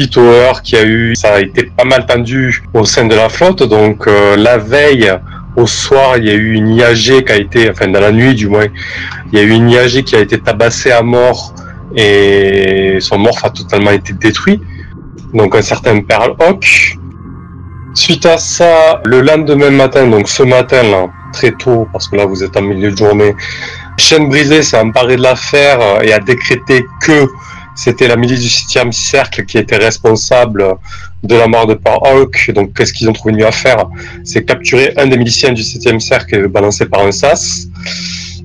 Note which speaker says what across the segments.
Speaker 1: suite a eu, ça a été pas mal tendu au sein de la flotte. Donc euh, la veille, au soir, il y a eu une IAG qui a été, enfin dans la nuit du moins, il y a eu une IAG qui a été tabassée à mort et son morph a totalement été détruit. Donc un certain Pearl Hawk. Suite à ça, le lendemain matin, donc ce matin là, très tôt, parce que là vous êtes en milieu de journée, Chaîne brisée s'est emparé de l'affaire et a décrété que c'était la milice du 7 cercle qui était responsable de la mort de Pearl Hawk. Donc qu'est-ce qu'ils ont trouvé mieux à faire? C'est capturer un des miliciens du 7 cercle et le balancer par un sas.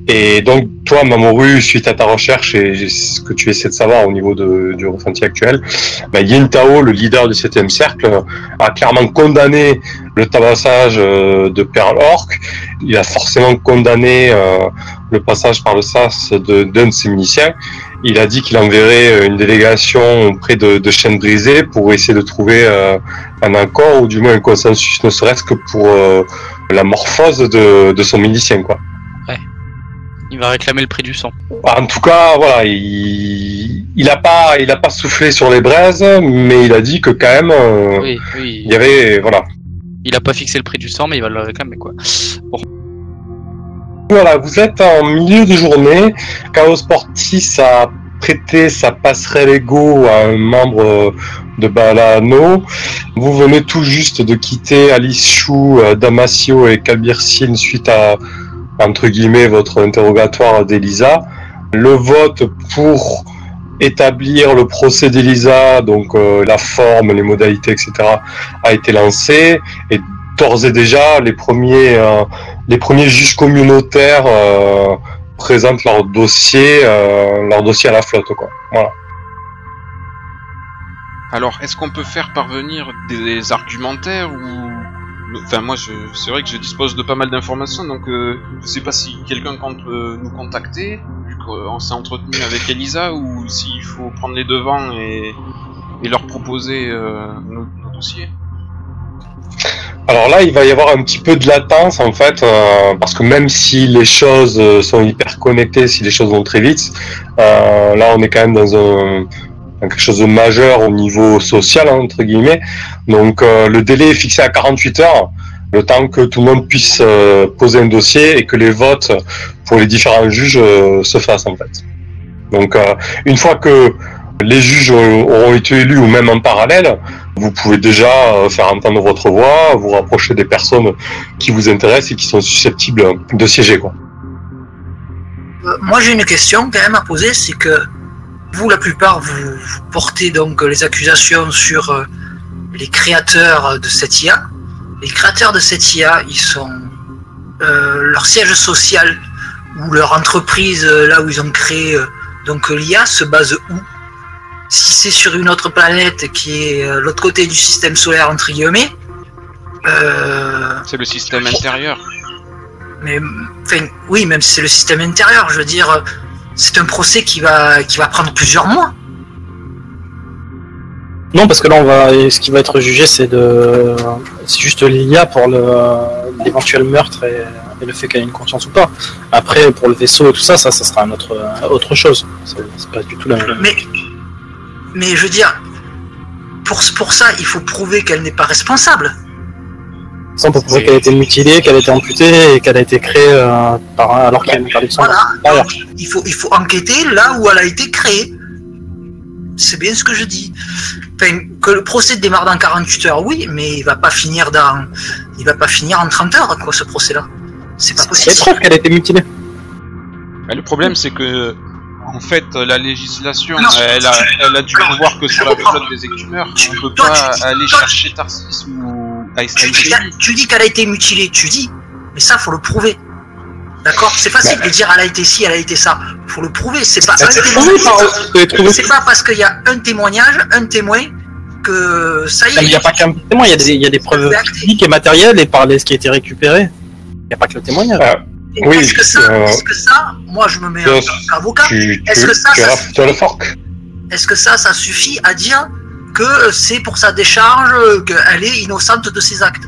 Speaker 1: Et donc, toi, Mamoru, suite à ta recherche et ce que tu essaies de savoir au niveau de, du ressenti actuel, bah, Yin Tao, le leader du 7 cercle, a clairement condamné le tabassage euh, de Pearl Orc. Il a forcément condamné euh, le passage par le SAS de d'un de ses miliciens. Il a dit qu'il enverrait euh, une délégation auprès de, de chaînes brisées pour essayer de trouver un accord ou du moins un consensus, ne serait-ce que pour la morphose de, de son milicien, quoi.
Speaker 2: Il va réclamer le prix du sang.
Speaker 1: En tout cas, voilà, il, il a pas, il a pas soufflé sur les braises, mais il a dit que quand même, euh,
Speaker 2: Oui, oui.
Speaker 1: il y avait, voilà.
Speaker 2: Il a pas fixé le prix du sang, mais il va le réclamer quoi.
Speaker 1: Voilà, vous êtes en milieu de journée. Chaos Sportis a prêté sa passerelle ego à un membre de Balano. Vous venez tout juste de quitter Alice Chou, euh, Damasio et Kabir Sin suite à entre guillemets votre interrogatoire d'Elisa. Le vote pour établir le procès d'Elisa, donc euh, la forme, les modalités, etc., a été lancé et d'ores et déjà les premiers euh, les premiers juges communautaires euh, présentent leur dossier euh, leur dossier à la flotte quoi. Voilà.
Speaker 3: Alors, est-ce qu'on peut faire parvenir des argumentaires ou Enfin, moi, c'est vrai que je dispose de pas mal d'informations, donc euh, je sais pas si quelqu'un compte euh, nous contacter, vu qu'on s'est entretenu avec Elisa, ou s'il faut prendre les devants et, leur proposer nos, nos dossiers.
Speaker 1: Alors là, il va y avoir un petit peu de latence en fait, euh, parce que même si les choses euh, sont hyper connectées, si les choses vont très vite, euh, là on est quand même dans un, dans quelque chose de majeur au niveau social hein, entre guillemets. Donc euh, le délai est fixé à 48 heures, le temps que tout le monde puisse euh, poser un dossier et que les votes pour les différents juges euh, se fassent en fait. Donc une fois que les juges auront été élus ou même en parallèle, vous pouvez déjà euh, faire entendre votre voix, vous rapprocher des personnes qui vous intéressent et qui sont susceptibles de siéger.
Speaker 4: Euh, moi j'ai une question quand même à poser, c'est que vous la plupart vous, portez donc les accusations sur euh, les créateurs de cette IA. Les créateurs de cette IA, ils sont euh, leur siège social ou leur entreprise euh, là où ils ont créé euh, donc l'IA se base où? Si c'est sur une autre planète qui est euh, l'autre côté du système solaire entre guillemets, euh,
Speaker 3: C'est le système intérieur.
Speaker 4: mais enfin, oui, même si c'est le système intérieur, je veux dire, euh, c'est un procès qui va, qui va prendre plusieurs mois.
Speaker 5: Non, parce que là, on va, ce qui va être jugé, c'est de, c'est juste l'IA pour le, l'éventuel meurtre et, et le fait qu'elle ait une conscience ou pas. Après, pour le vaisseau et tout ça, ça, ça sera un autre, autre chose. C'est, c'est pas du tout la même.
Speaker 4: Mais, mais je veux dire, pour, pour ça, il faut prouver qu'elle n'est pas responsable.
Speaker 5: Ça, on peut prouver qu'elle a été mutilée, qu'elle a été amputée et qu'elle a été créée euh, par, alors sang.
Speaker 4: Voilà. Donc, il faut, il faut enquêter là où elle a été créée. C'est bien ce que je dis. Enfin, que le procès démarre dans 48 heures, oui, mais il va pas finir dans, il va pas finir en 30 heures, quoi, ce procès-là. C'est pas
Speaker 5: C'est
Speaker 4: possible.
Speaker 5: preuve qu'elle a été mutilée.
Speaker 3: Mais le problème, c'est que, en fait, la législation,
Speaker 4: Non,
Speaker 3: elle a, elle a du
Speaker 4: non,
Speaker 3: pouvoir que sur la méthode des écumeurs.
Speaker 4: Tu-
Speaker 3: On peut
Speaker 4: toi,
Speaker 3: pas
Speaker 4: dis-
Speaker 3: aller
Speaker 4: toi,
Speaker 3: chercher Tarsis ou
Speaker 4: Tu
Speaker 3: Aïssaï.
Speaker 4: tu dis qu'elle a été mutilée, tu dis, mais ça, faut le prouver. D'accord? C'est facile de dire elle a été ci, elle a été ça. Faut le prouver. C'est pas
Speaker 5: C'est
Speaker 4: pas parce qu'il y a un témoignage, un témoin, que ça y
Speaker 5: mais Il
Speaker 4: est.
Speaker 5: n'y a pas qu'un témoin, il y a des, il y a des preuves physiques et matérielles et par les, ce qui a été récupéré. Il n'y a pas que le témoignage.
Speaker 1: Euh, Oui,
Speaker 4: Est-ce que ça,
Speaker 1: euh,
Speaker 4: est-ce que ça, moi je me mets en
Speaker 1: tu,
Speaker 4: Est-ce que ça,
Speaker 1: tu,
Speaker 4: ça-
Speaker 1: as le fork.
Speaker 4: est-ce que ça, ça suffit à dire que c'est pour sa décharge, qu'elle est innocente de ses actes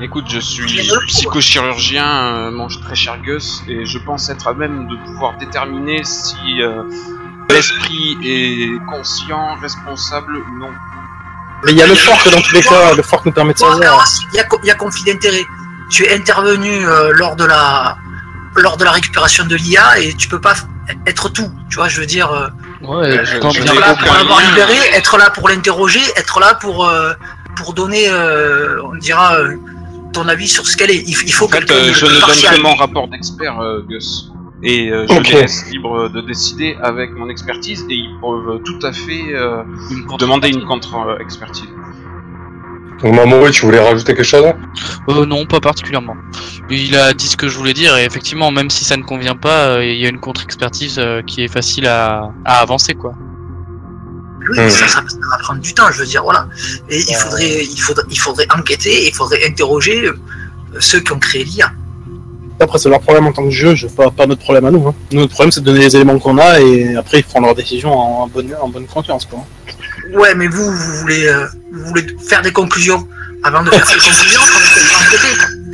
Speaker 3: Écoute, je suis psychochirurgien, euh, mon très cher Gus, et je pense être à même de pouvoir déterminer si euh, l'esprit est conscient, responsable ou non.
Speaker 5: Mais il y a le fork dans tous les cas, le fork nous permet de savoir.
Speaker 4: alors, Il y, a, co- il y a conflit d'intérêt. Tu es intervenu euh, lors de la lors de la récupération de l'IA et tu peux pas être tout. Tu vois, je veux dire, euh,
Speaker 3: je- je
Speaker 4: être
Speaker 3: n'ai
Speaker 4: là
Speaker 3: aucun
Speaker 4: pour l'avoir libéré, être là pour l'interroger, être là pour euh, pour donner, euh, on dira, euh, ton avis sur ce qu'elle est. Il, faut
Speaker 3: En fait,
Speaker 4: quelqu'un
Speaker 3: euh,
Speaker 4: de
Speaker 3: je ne donne que mon rapport d'expert, euh, Gus. Et euh, je
Speaker 1: Ok.
Speaker 3: les laisse libres de décider avec mon expertise et ils peuvent tout à fait euh,
Speaker 2: une contre-
Speaker 3: demander une contre-expertise.
Speaker 1: Donc Mamoru, tu voulais rajouter quelque chose
Speaker 2: Euh, non, pas particulièrement. Il a dit ce que je voulais dire et effectivement, même si ça ne convient pas, euh, il y a une contre-expertise euh, qui est facile à, à avancer, quoi.
Speaker 4: Oui,
Speaker 1: Hmm.
Speaker 4: ça, ça, ça va prendre du temps, je veux dire, voilà. Et il faudrait, il faudrait, il faudrait enquêter, il faudrait interroger euh, ceux qui ont créé l'IA.
Speaker 5: Après, c'est leur problème en tant que jeu, je pas, pas notre problème à nous. Hein. Nous, notre problème, c'est de donner les éléments qu'on a et après, ils feront leur décision en, en bonne, en bonne conscience. Quoi.
Speaker 4: Ouais, mais vous, vous voulez, euh, vous voulez faire des conclusions. Avant de faire ces conclusions.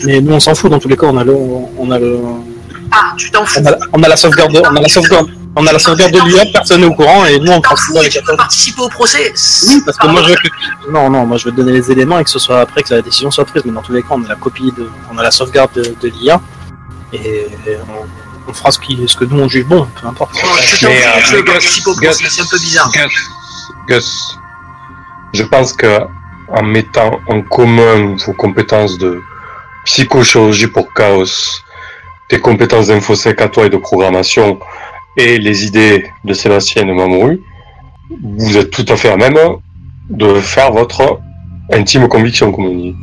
Speaker 5: Mais nous, on s'en fout, dans tous les cas, on a le. On a, le,
Speaker 4: Ah, tu t'en fous.
Speaker 5: on a, on a la sauvegarde, on a la sauvegarde, on a la sauvegarde de l'IA, personne n'est au courant et nous, on ça
Speaker 4: tu peux participer au procès.
Speaker 5: Oui, parce que moi, je veux que... Non, non, moi, je veux te donner les éléments et que ce soit après que la décision soit prise. Mais dans tous les cas, on a la copie de, on a la sauvegarde de, de l'IA et on, on fera ce, qui, ce que nous on juge bon, peu importe.
Speaker 4: T'en
Speaker 1: Mais,
Speaker 4: fous,
Speaker 1: euh,
Speaker 4: tu veux participer au procès, c'est un peu bizarre.
Speaker 1: Gus, je pense que en mettant en commun vos compétences de psychochirurgie pour chaos, tes compétences d'infosec à toi et de programmation et les idées de Sébastien de Mamoru, vous êtes tout à fait à même de faire votre intime conviction, comme on dit.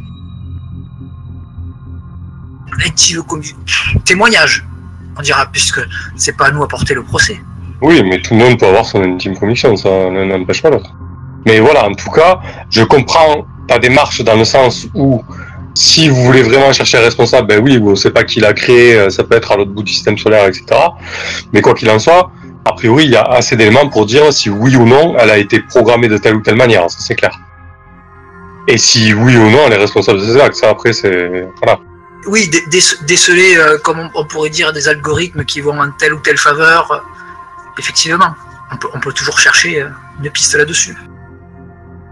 Speaker 4: Intime commu- témoignage, on dira, puisque c'est pas à nous à porter le procès.
Speaker 1: Oui, mais tout le monde peut avoir son intime conviction, ça n'empêche pas l'autre. Mais voilà, en tout cas, je comprends ta démarche dans le sens où si vous voulez vraiment chercher un responsable, ben oui, on sait pas qui l'a créé, euh, ça peut être à l'autre bout du système solaire, etc. Mais quoi qu'il en soit, a priori, il y a assez d'éléments pour dire si oui ou non elle a été programmée de telle ou telle manière, c'est clair. Et si oui ou non elle est responsable de ça après c'est... Voilà.
Speaker 4: Oui, dé- dé- déceler, euh, comme on pourrait dire, des algorithmes qui vont en telle ou telle faveur. Effectivement, on peut, on peut toujours chercher euh, une piste là-dessus.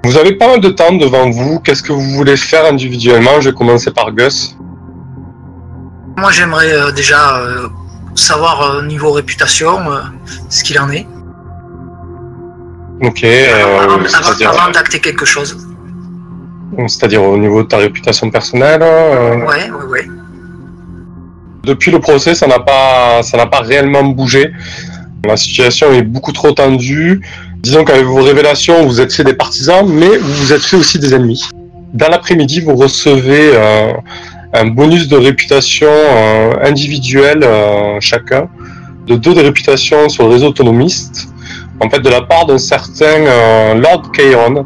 Speaker 1: Vous avez pas mal de temps devant vous, qu'est-ce que vous voulez faire individuellement? Je vais commencer par Gus.
Speaker 4: Moi, j'aimerais euh, déjà euh, savoir euh, niveau réputation ce qu'il en est,
Speaker 1: Ok,
Speaker 4: avant, avant- avant d'acter quelque chose.
Speaker 1: C'est-à-dire au niveau de ta réputation personnelle.
Speaker 4: Ouais, ouais, ouais.
Speaker 1: Depuis le procès, ça n'a pas, ça n'a pas réellement bougé. La situation est beaucoup trop tendue. Disons qu'avec vos révélations, vous êtes fait des partisans, mais vous êtes fait aussi des ennemis. Dans l'après-midi, vous recevez euh, un bonus de réputation euh, individuelle euh, chacun, de deux de réputation sur le réseau autonomiste, en fait de la part d'un certain euh, Lord Kairon,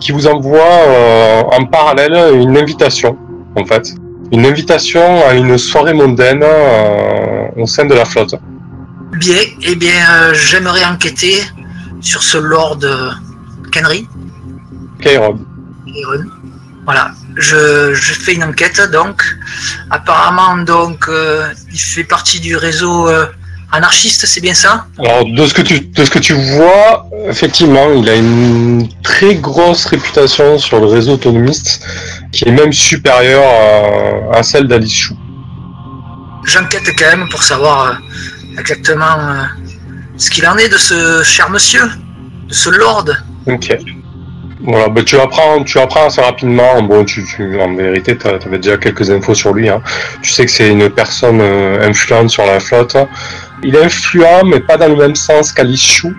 Speaker 1: qui vous envoie en parallèle une invitation, en fait une invitation à une soirée mondaine au sein de la flotte.
Speaker 4: Bien, eh bien, euh, j'aimerais enquêter sur ce Lord euh, Kenry.
Speaker 1: Kairon.
Speaker 4: Iron. Voilà, je, je fais une enquête donc. Apparemment donc euh, il fait partie du réseau euh, anarchiste, c'est bien ça?
Speaker 1: Alors de ce que tu de ce que tu vois, effectivement, il a une très grosse réputation sur le réseau autonomiste, qui est même supérieure à, à celle d'Alice Chou.
Speaker 4: J'enquête quand même pour savoir exactement euh, ce qu'il en est de ce cher monsieur, de ce lord.
Speaker 1: Ok. Voilà, bah, tu apprends, tu apprends assez rapidement. Bon, tu, en vérité, tu avais déjà quelques infos sur lui. Hein. Tu sais que c'est une personne euh, influente sur la flotte. Il est influent, mais pas dans le même sens qu'Alice Chou.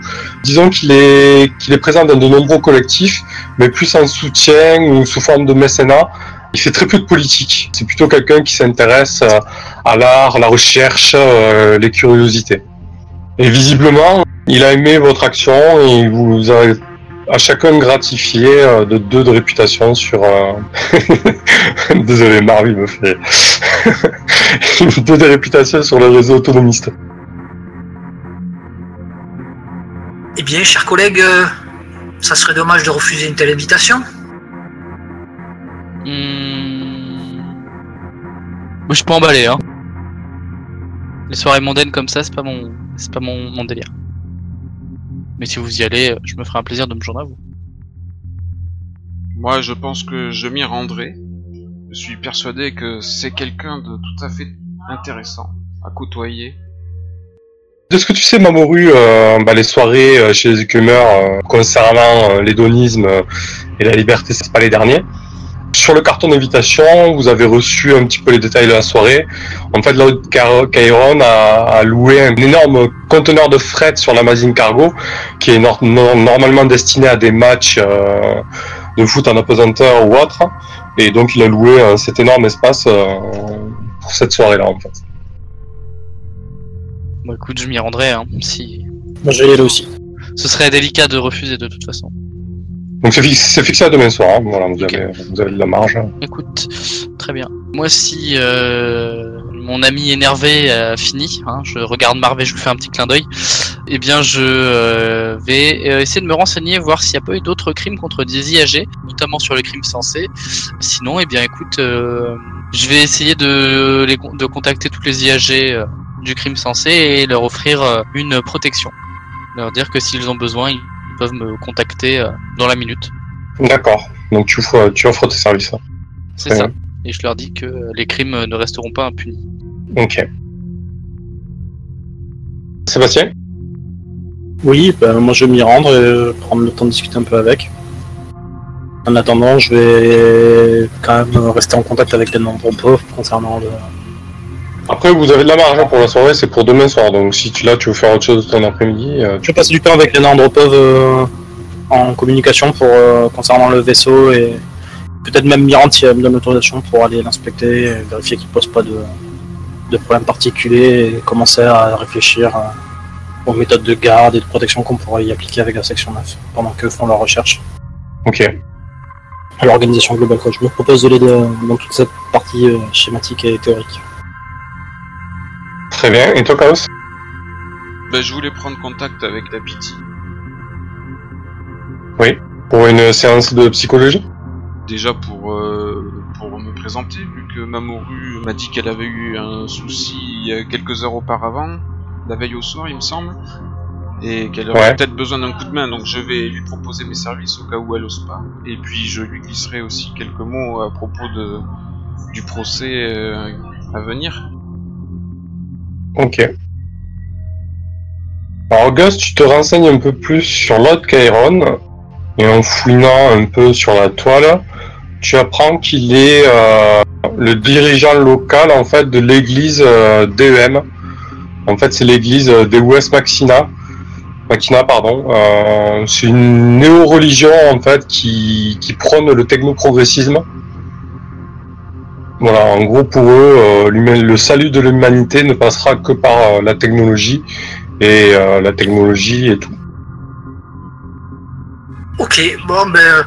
Speaker 1: Disons qu'il est, qu'il est présent dans de nombreux collectifs, mais plus en soutien ou sous forme de mécénat. Il fait très peu de politique. C'est plutôt quelqu'un qui s'intéresse euh, à l'art, la recherche, euh, les curiosités. Et visiblement, il a aimé votre action et il vous a à chacun gratifié euh, de deux de réputation sur. Désolé, Marvin me fait. deux de réputation sur le réseau autonomiste.
Speaker 4: Eh bien, chers collègues, ça serait dommage de refuser une telle invitation.
Speaker 2: Hmm... Moi, je pas emballé, hein. Les soirées mondaines comme ça, c'est pas mon, c'est pas mon, mon délire. Mais si vous y allez, je me ferai un plaisir de me joindre à vous.
Speaker 3: Moi, je pense que je m'y rendrai. Je suis persuadé que c'est quelqu'un de tout à fait intéressant à côtoyer.
Speaker 1: De ce que tu sais, Mamoru, euh, bah, les soirées euh, chez les écumeurs euh, concernant euh, l'hédonisme euh, et la liberté, c'est pas les derniers. Sur le carton d'invitation, vous avez reçu un petit peu les détails de la soirée. En fait, là, Kairon a, a loué un énorme conteneur de fret sur l'Amazing Cargo, qui est nor- nor- normalement destiné à des matchs euh, de foot en apesanteur ou autre. Et donc, il a loué euh, cet énorme espace euh, pour cette soirée-là, en fait.
Speaker 2: Bon, écoute, je m'y rendrai, hein, si.
Speaker 5: Moi, je vais y aller aussi.
Speaker 2: Ce serait délicat de refuser de toute façon.
Speaker 1: Donc, c'est fixé, fixé à demain soir. hein. Voilà, vous, avez, vous avez de la marge.
Speaker 2: Écoute, très bien. Moi, si euh, mon ami énervé a fini, hein, je regarde Marvel, je lui fais un petit clin d'œil, eh bien, je euh, vais euh, essayer de me renseigner, voir s'il n'y a pas eu d'autres crimes contre des IAG, notamment sur les crimes sensés. Sinon, eh bien, écoute, euh, je vais essayer de, les, de contacter toutes les IAG euh, du crime sensé et leur offrir euh, une protection. Leur dire que s'ils ont besoin, ils peuvent me contacter euh, dans la minute.
Speaker 1: D'accord. Donc, tu, offres- tu offres tes services. hein.
Speaker 2: C'est ça.
Speaker 1: bien.
Speaker 2: Et je leur dis que euh, les crimes euh, ne resteront pas impunis.
Speaker 1: Ok. Sébastien?
Speaker 5: Oui, ben, moi je vais m'y rendre et prendre le temps de discuter un peu avec. En attendant, je vais quand même rester en contact avec les nombres pauvres concernant le.
Speaker 1: Après, vous avez de la marge hein, pour la soirée, c'est pour demain soir. Donc, si tu là, tu veux faire autre chose ton après-midi, euh,
Speaker 5: Je vais passer du temps avec les pauvres euh, en communication pour euh, concernant le vaisseau et peut-être même m'y rendre si elle me donne l'autorisation pour aller l'inspecter, et vérifier qu'il ne pose pas de, de problème particulier et commencer à réfléchir euh, aux méthodes de garde et de protection qu'on pourrait y appliquer avec la section 9 pendant qu'eux font leur recherche.
Speaker 1: ok.
Speaker 5: à l'organisation globale. Quoi. Je me propose de l'aider dans toute cette partie schématique et théorique.
Speaker 1: Très bien. Et toi, Chaos
Speaker 3: Ben, je voulais prendre contact avec la Pity.
Speaker 1: Pour une séance de psychologie
Speaker 3: Déjà pour, euh, pour me présenter, vu que Mamoru m'a dit qu'elle avait eu un souci euh, quelques heures auparavant, la veille au soir, il me semble, et qu'elle aurait
Speaker 1: Ouais.
Speaker 3: peut-être besoin d'un coup de main, donc je vais lui proposer mes services au cas où elle ose pas. Et puis je lui glisserai aussi quelques mots à propos de, du procès euh, à venir.
Speaker 1: Ok. Alors, Gus, tu te renseignes un peu plus sur l'autre Chiron, et en fouinant un peu sur la toile, tu apprends qu'il est euh, le dirigeant local en fait de l'église euh, DEM. En fait, c'est l'église euh, Deus Maxina. Machina, pardon. C'est une néo-religion en fait qui, qui prône le technoprogressisme. Voilà, en gros pour eux, euh, le salut de l'humanité ne passera que par euh, la technologie et euh, la technologie et tout.
Speaker 4: Ok, bon ben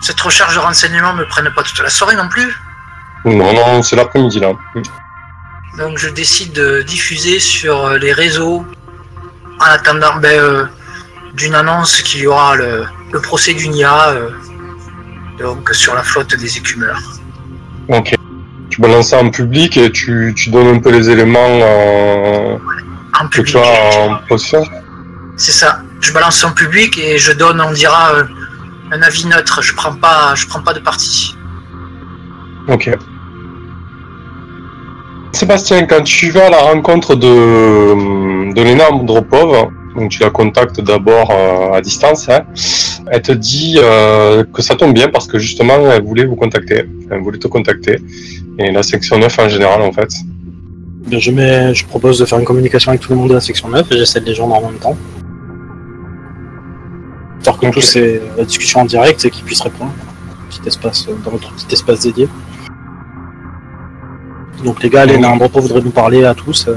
Speaker 4: cette recherche de renseignements me prenne pas toute la soirée non plus.
Speaker 1: Non, non, c'est l'après-midi là.
Speaker 4: Donc je décide de diffuser sur les réseaux en attendant ben, euh, d'une annonce qu'il y aura le, le procès du NIA euh, donc sur la flotte des écumeurs.
Speaker 1: Ok. Tu balances ça en public et tu, tu donnes un peu les éléments euh,
Speaker 4: En
Speaker 1: que
Speaker 4: public.
Speaker 1: tu as en possession.
Speaker 4: C'est ça. Je balance en public et je donne, on dira, euh, un avis neutre. Je prends pas, je prends pas de parti.
Speaker 1: Ok. Sébastien, quand tu vas à la rencontre de, de l'énorme Dropov, donc tu la contactes d'abord euh, à distance, hein, elle te dit euh, que ça tombe bien parce que justement elle voulait vous contacter, elle voulait te contacter, et la section 9 en général en fait.
Speaker 5: Bien, je, mets, je propose de faire une communication avec tout le monde de la section 9 et j'essaie de les joindre en même temps. Histoire que
Speaker 1: Ok.
Speaker 5: tous c'est la discussion en direct et qu'ils puissent répondre. Petit espace, euh, dans notre petit espace dédié. Donc les gars, les. Nandropo voudraient nous parler à tous. Euh,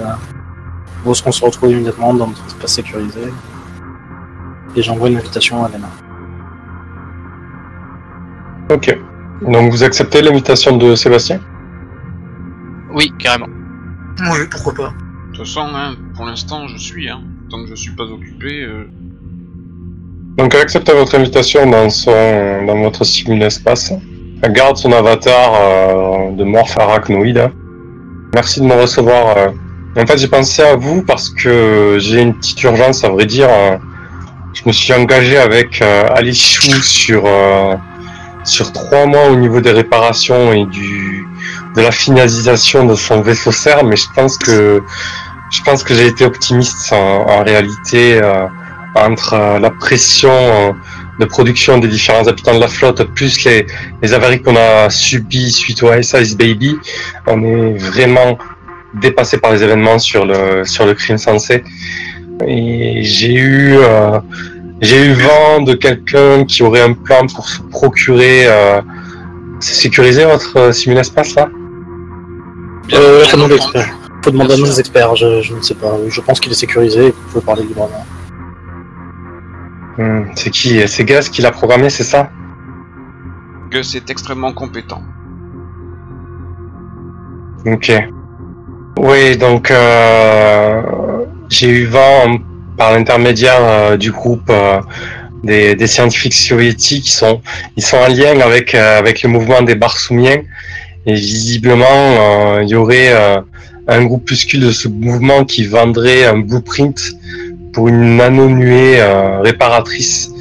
Speaker 5: où est-ce qu'on se retrouve immédiatement dans notre espace sécurisé Et j'envoie une invitation à Lena.
Speaker 1: Ok. Donc vous acceptez l'invitation de Sébastien?
Speaker 2: Oui, carrément.
Speaker 4: Oui, pourquoi pas.
Speaker 3: De toute façon, hein, pour l'instant, je suis, hein. Tant que je suis pas occupé, euh,
Speaker 1: Donc elle accepte votre invitation dans son dans votre simul-espace. Elle garde son avatar euh, de morph arachnoïde. Merci de me recevoir. euh. En fait, j'ai pensé à vous parce que j'ai une petite urgence, à vrai dire. euh. Je me suis engagé avec euh, Alice Chou sur euh, sur trois mois au niveau des réparations et du de la finalisation de son vaisseau serre, mais je pense que je pense que j'ai été optimiste en, en réalité euh, entre euh, la pression euh, de production des différents habitants de la flotte, plus les, les avaries qu'on a subies suite au Ice Baby, on est vraiment dépassé par les événements sur le sur le crime sensé. Et j'ai eu euh, j'ai eu vent de quelqu'un qui aurait un plan pour se procurer. Euh, c'est sécurisé votre euh, simul-espace là?
Speaker 5: Euh, faut demander expert. Faut demander à nos experts, je, je ne sais pas. Je pense qu'il est sécurisé et vous pouvez parler librement.
Speaker 1: Hmm, C'est qui C'est Gus qui l'a programmé, c'est ça?
Speaker 3: Gus est extrêmement compétent.
Speaker 1: Ok. Oui, donc euh, j'ai eu vent par l'intermédiaire euh, du groupe euh, des, scientifiques soviétiques ils sont en lien avec euh, avec le mouvement des Barsoumiens et visiblement il y aurait un groupuscule de ce mouvement qui vendrait un blueprint pour une nano-nuée réparatrice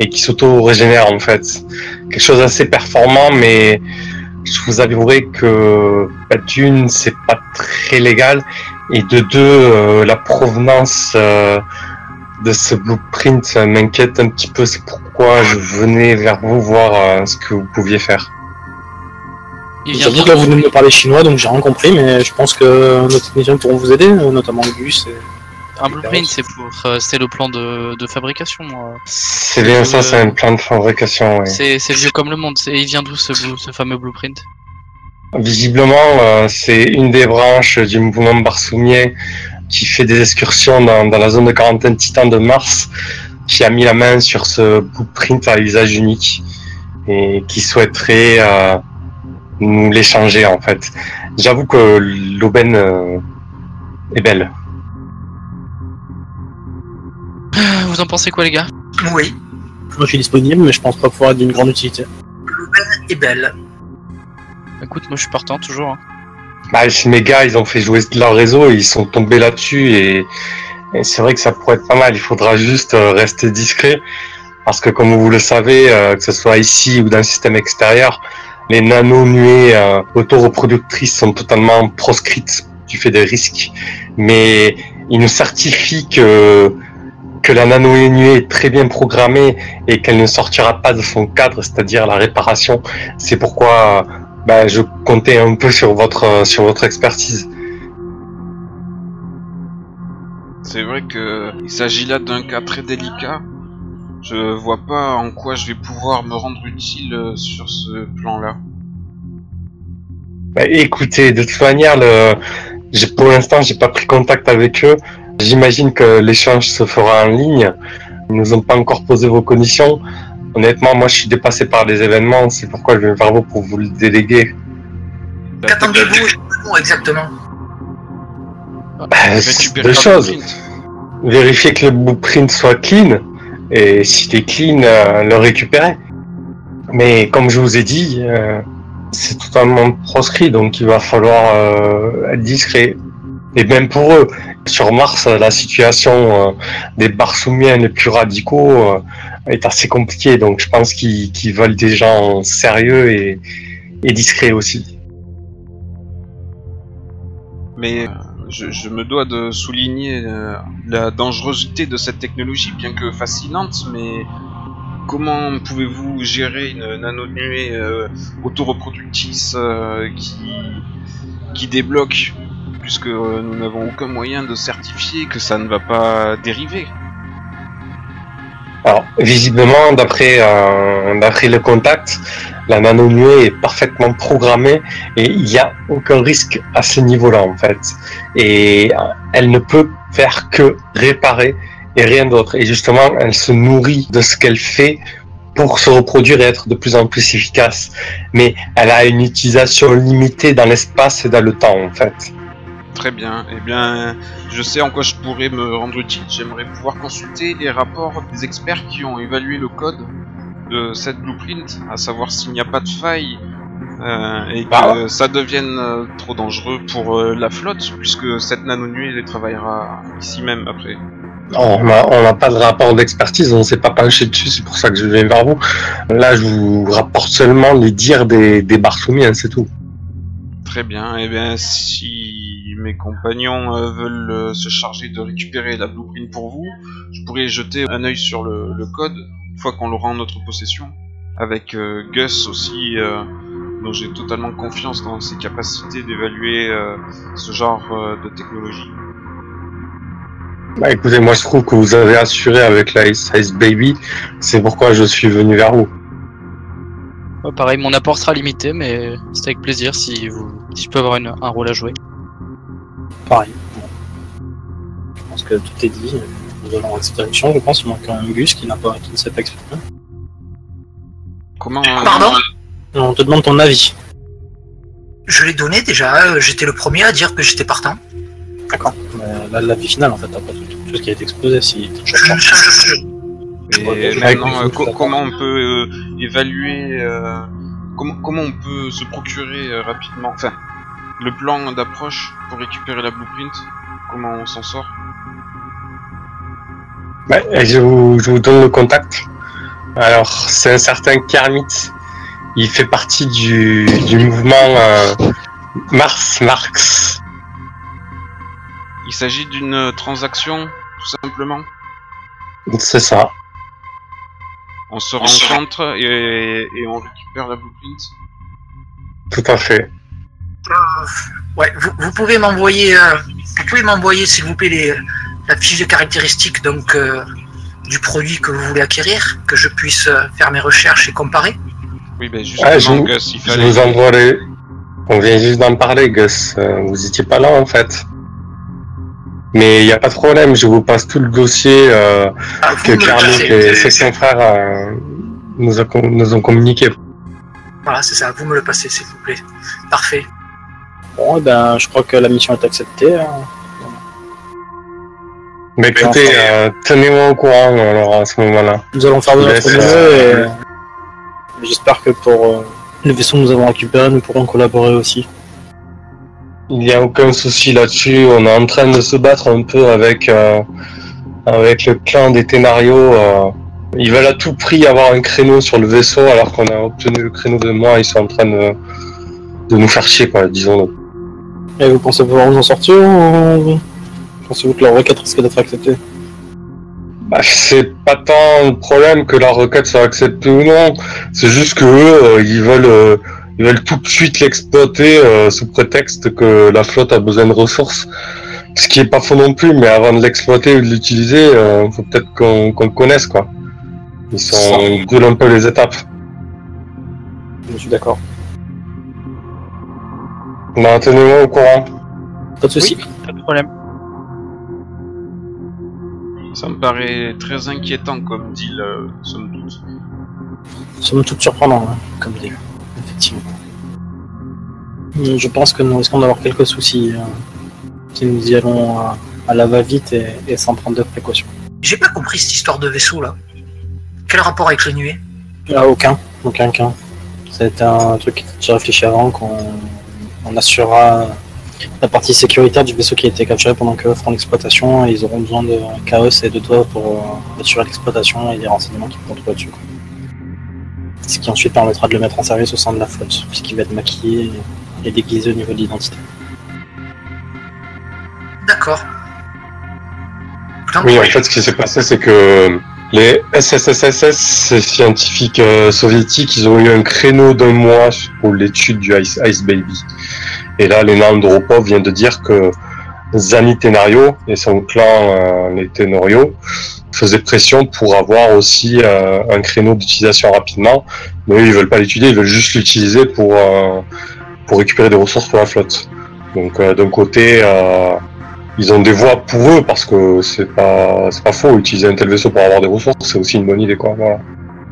Speaker 1: et qui s'auto-régénère en fait. Quelque chose d'assez performant mais je vous avouerai que bah, c'est pas très légal et de deux euh, la provenance euh, de ce blueprint m'inquiète un petit peu c'est pourquoi je venais vers vous voir euh, ce que vous pouviez faire
Speaker 2: Il vient
Speaker 5: J'avoue que là, vous venez de me parler chinois, donc j'ai rien compris, mais je pense que nos techniciens pourront vous aider, notamment Gus. Et...
Speaker 2: Un blueprint, c'est pour, c'est le plan de, de fabrication.
Speaker 1: c'est bien ça c'est un plan de fabrication ouais.
Speaker 2: C'est, vieux comme le monde. C'est, il vient d'où ce, ce fameux blueprint?
Speaker 1: Visiblement euh, c'est une des branches du mouvement barsoumien qui fait des excursions dans, dans la zone de quarantaine titan de Mars qui a mis la main sur ce blueprint à usage unique et qui souhaiterait euh, nous l'échanger en fait. J'avoue que l'aubaine euh, est belle.
Speaker 2: Vous en pensez quoi, les gars?
Speaker 4: Oui,
Speaker 5: Moi, je suis disponible, mais je pense pas pouvoir être d'une grande utilité.
Speaker 4: et belle.
Speaker 2: Écoute, moi je suis partant toujours. hein.
Speaker 1: Bah, ils ont fait jouer leur réseau ils sont tombés là-dessus et, et c'est vrai que ça pourrait être pas mal. Il faudra juste euh, rester discret parce que comme vous le savez, euh, que ce soit ici ou dans le système extérieur, les nano-nuées euh, autoreproductrices sont totalement proscrites du fait des risques. Mais ils nous certifient que que la nano-nuée est très bien programmée et qu'elle ne sortira pas de son cadre, c'est-à-dire la réparation. C'est pourquoi bah, je comptais un peu sur votre euh, sur votre expertise.
Speaker 3: C'est vrai que il s'agit là d'un cas très délicat. Je vois pas en quoi je vais pouvoir me rendre utile euh, sur ce plan-là.
Speaker 1: Bah, écoutez, de toute manière, le... pour l'instant, j'ai pas pris contact avec eux. J'imagine que l'échange se fera en ligne. Ils nous ont pas encore posé vos conditions. Honnêtement, moi, je suis dépassé par les événements. C'est pourquoi je viens vers vous pour vous le déléguer.
Speaker 4: Qu'attendez-vous exactement, exactement
Speaker 1: Bah,
Speaker 3: Récupérer
Speaker 1: deux choses. Vérifier que le blueprint soit clean. Et s'il est clean, euh, le récupérer. Mais comme je vous ai dit, euh, c'est totalement proscrit, donc il va falloir euh, être discret. Et même pour eux, sur Mars, la situation euh, des barsoumiens les plus radicaux euh, est assez compliquée, donc je pense qu'ils qu'ils veulent des gens sérieux et, et discrets aussi.
Speaker 3: Mais euh, je, me dois de souligner euh, la dangerosité de cette technologie, bien que fascinante, mais comment pouvez-vous gérer une nano-nuée euh, autoreproductrice euh, qui débloque, puisque euh, nous n'avons aucun moyen de certifier que ça ne va pas dériver
Speaker 1: Alors, visiblement, d'après euh, le contact, la nano-nuée est parfaitement programmée et il n'y a aucun risque à ce niveau-là, en fait. Et euh, elle ne peut faire que réparer et rien d'autre. Et justement, elle se nourrit de ce qu'elle fait pour se reproduire et être de plus en plus efficace. Mais elle a une utilisation limitée dans l'espace et dans le temps, en fait.
Speaker 3: Très bien. Eh bien, je sais en quoi je pourrais me rendre utile. J'aimerais pouvoir consulter les rapports des experts qui ont évalué le code de cette blueprint, à savoir s'il n'y a pas de faille euh, et que
Speaker 1: Bah.
Speaker 3: ça devienne euh, trop dangereux pour euh, la flotte, puisque cette nano-nuée les travaillera ici même après.
Speaker 1: On n'a on n'a pas de rapport d'expertise, on ne s'est pas penché dessus, c'est pour ça que je viens vers vous. Là, je vous rapporte seulement les dires des, des Barthomiens, c'est tout.
Speaker 3: Très bien. Eh bien, si mes compagnons euh, veulent euh, se charger de récupérer la blueprint pour vous, je pourrais jeter un œil sur le, code une fois qu'on l'aura en notre possession. Avec euh, Gus aussi, dont j'ai totalement confiance dans ses capacités d'évaluer ce genre de technologie.
Speaker 1: Bah écoutez, moi je trouve que vous avez assuré avec la Ice Baby, c'est pourquoi je suis venu vers vous.
Speaker 2: Ouais, pareil, mon apport sera limité, mais c'est avec plaisir si, vous, si je peux avoir une- un rôle à jouer.
Speaker 5: Pareil. Bon. Je pense que tout est dit. Nous allons dans cette direction, je pense. Il manque un Gus qui, n'a pas, qui ne s'est pas exprimé.
Speaker 3: Comment euh,
Speaker 4: Pardon
Speaker 5: On te demande ton avis.
Speaker 4: Je l'ai donné déjà, euh, j'étais le premier à dire que j'étais partant.
Speaker 5: D'accord. Mais là, l'avis final, en fait, après tout, tout ce qui a été exposé, si
Speaker 4: je- je-
Speaker 3: Et maintenant, euh, co- comment on peut euh, évaluer, euh, comment, comment on peut se procurer euh, rapidement, enfin, le plan d'approche pour récupérer la blueprint, comment on s'en sort?
Speaker 1: Ouais, je vous, je vous donne le contact. Alors, c'est un certain Kermit. Il fait partie du, du mouvement euh, Mars Marx.
Speaker 3: Il s'agit d'une transaction, tout simplement?
Speaker 1: C'est ça.
Speaker 3: On se rencontre et, et on récupère la blueprint.
Speaker 1: Tout à fait.
Speaker 4: Ouais, vous, vous pouvez m'envoyer, euh, vous pouvez m'envoyer s'il vous plaît les, la fiche de caractéristiques donc euh, du produit que vous voulez acquérir, que je puisse euh, faire mes recherches et comparer.
Speaker 3: Oui, ben justement,
Speaker 1: Ah, je vous-
Speaker 3: Gus, il
Speaker 1: Je
Speaker 3: fallait.
Speaker 1: vous envoie les... On vient juste d'en parler, Gus. Euh, Vous étiez pas là, en fait. Mais il n'y a pas de problème, je vous passe tout le dossier euh,
Speaker 4: Ah,
Speaker 1: que
Speaker 4: passez.
Speaker 1: et ses confrères euh, nous, a- nous ont communiqué.
Speaker 4: Voilà, c'est ça. Vous me le passez s'il vous plaît. Parfait.
Speaker 5: Bon, eh ben, je crois que la mission est acceptée. hein.
Speaker 1: Mais écoutez, euh, tenez-moi au courant alors à ce moment-là.
Speaker 5: Nous allons faire de notre mieux
Speaker 1: euh,
Speaker 5: et j'espère que pour euh, le vaisseau que nous avons récupéré, nous pourrons collaborer aussi.
Speaker 1: Il n'y a aucun souci là-dessus. On est en train de se battre un peu avec euh, avec le clan des Ténarios. euh. Ils veulent à tout prix avoir un créneau sur le vaisseau alors qu'on a obtenu le créneau de moi. Ils sont en train de, de nous faire chier, quoi, disons-le.
Speaker 5: Et vous pensez pouvoir vous en sortir ou pensez-vous que leur requête risque d'être acceptée?
Speaker 1: Bah, c'est pas tant le problème que la requête soit acceptée ou non. C'est juste que eux, ils veulent, euh, ils veulent tout de suite l'exploiter euh, sous prétexte que la flotte a besoin de ressources. Ce qui est pas faux non plus, mais avant de l'exploiter ou de l'utiliser, euh, faut peut-être qu'on le connaisse, quoi. Ils sont, ils brûlent un peu les étapes.
Speaker 5: Je suis d'accord.
Speaker 1: Bah, tenez-moi au courant.
Speaker 5: Pas de soucis.
Speaker 2: Pas de problème.
Speaker 3: Ça me paraît très inquiétant comme deal, euh, somme toute.
Speaker 5: Somme toute surprenant, hein, comme dit. Effectivement. Mais Je pense que nous risquons d'avoir quelques soucis euh, si nous y allons à, à la va-vite et, et sans prendre de précautions.
Speaker 4: J'ai pas compris cette histoire de vaisseau là. Quel rapport avec les nuées
Speaker 5: Ah, aucun, aucun qu'un. C'est un truc que j'ai réfléchi avant qu'on on assurera la partie sécuritaire du vaisseau qui a été capturé pendant que feront l'exploitation et ils auront besoin de Chaos et de toi pour euh, assurer l'exploitation et les renseignements qu'ils pourront trouver dessus. quoi. Ce qui ensuite permettra de le mettre en service au sein de la flotte, puisqu'il va être maquillé et déguisé au niveau de l'identité.
Speaker 4: D'accord.
Speaker 1: Oui, en fait, ce qui s'est passé, c'est que les SSSSS, ces scientifiques euh, soviétiques, ils ont eu un créneau d'un mois pour l'étude du Ice, Ice Baby. Et là, Lena Andropov vient de dire que Zani Tenario et son clan, euh, les Tenorio, faisaient pression pour avoir aussi euh, un créneau d'utilisation rapidement. Mais eux, ils veulent pas l'étudier, ils veulent juste l'utiliser pour, euh, pour récupérer des ressources pour la flotte. Donc, euh, d'un côté, euh, ils ont des voies pour eux parce que c'est pas c'est pas faux utiliser un tel vaisseau pour avoir des ressources c'est aussi une bonne idée quoi voilà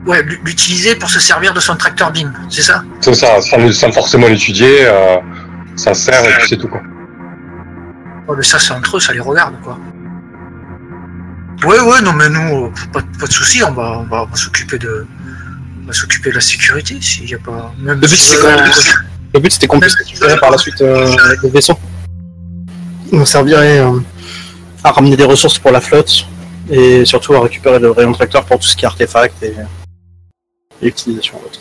Speaker 4: ouais, l'utiliser pour se servir de son tracteur BIM, c'est ça?
Speaker 1: C'est ça sans, sans forcément l'étudier euh, ça sert et puis c'est tout quoi
Speaker 4: Ouais, mais ça c'est entre eux, ça les regarde quoi. Ouais, ouais, non mais nous, euh, pas, pas de soucis, on va, on va, on va s'occuper de, on va s'occuper de la sécurité s'il y a pas. Même
Speaker 5: Le but,
Speaker 4: si-
Speaker 5: c'est quand même- Le but c'était qu'on puisse récupérer par la suite euh, le vaisseau. On servirait euh, à ramener des ressources pour la flotte Et surtout à récupérer le rayon tracteur pour tout ce qui est artefact et, et utilisation autre.